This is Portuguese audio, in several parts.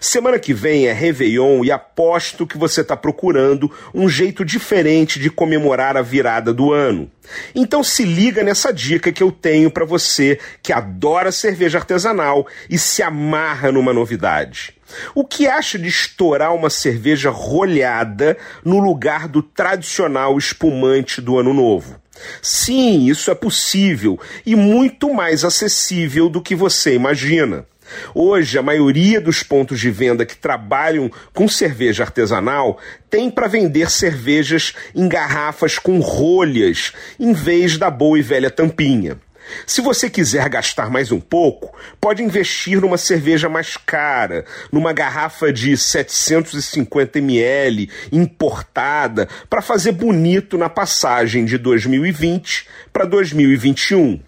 Semana que vem é Réveillon e aposto que você está procurando um jeito diferente de comemorar a virada do ano. Então se liga nessa dica que eu tenho para você que adora cerveja artesanal e se amarra numa novidade. O que acha de estourar uma cerveja rolhada no lugar do tradicional espumante do Ano Novo? Sim, isso é possível e muito mais acessível do que você imagina. Hoje, a maioria dos pontos de venda que trabalham com cerveja artesanal tem para vender cervejas em garrafas com rolhas, em vez da boa e velha tampinha. Se você quiser gastar mais um pouco, pode investir numa cerveja mais cara, numa garrafa de 750 ml importada, para fazer bonito na passagem de 2020 para 2021.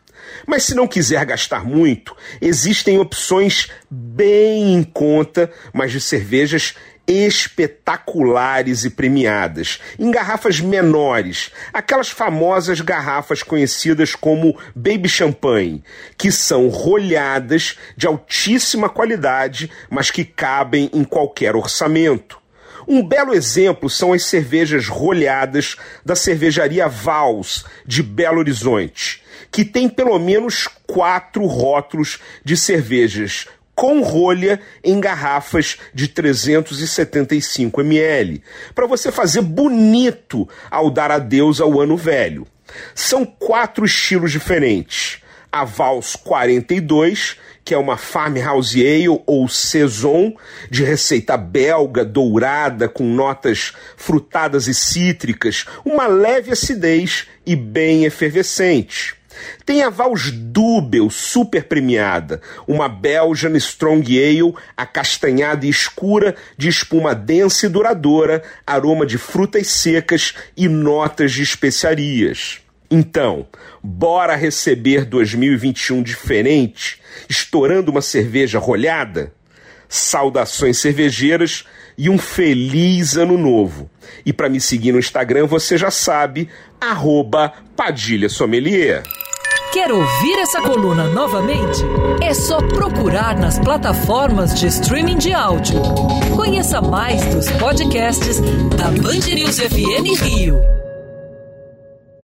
Mas se não quiser gastar muito, existem opções bem em conta, mas de cervejas espetaculares e premiadas, em garrafas menores, aquelas famosas garrafas conhecidas como Baby Champagne, que são rolhadas de altíssima qualidade, mas que cabem em qualquer orçamento. Um belo exemplo são as cervejas rolhadas da cervejaria Vals, de Belo Horizonte, que tem pelo menos quatro rótulos de cervejas com rolha em garrafas de 375 ml, para você fazer bonito ao dar adeus ao ano velho. São quatro estilos diferentes. A Vals 42, que é uma Farmhouse Ale ou Saison, de receita belga, dourada, com notas frutadas e cítricas, uma leve acidez e bem efervescente. Tem a Vals Dubel, super premiada, uma Belgian Strong Ale acastanhada e escura, de espuma densa e duradoura, aroma de frutas secas e notas de especiarias. Então, bora receber 2021 diferente, estourando uma cerveja rolhada? Saudações cervejeiras e um feliz ano novo. E para me seguir no Instagram, você já sabe, arroba Padilha Sommelier. Quer ouvir essa coluna novamente? É só procurar nas plataformas de streaming de áudio. Conheça mais dos podcasts da Band News FM Rio.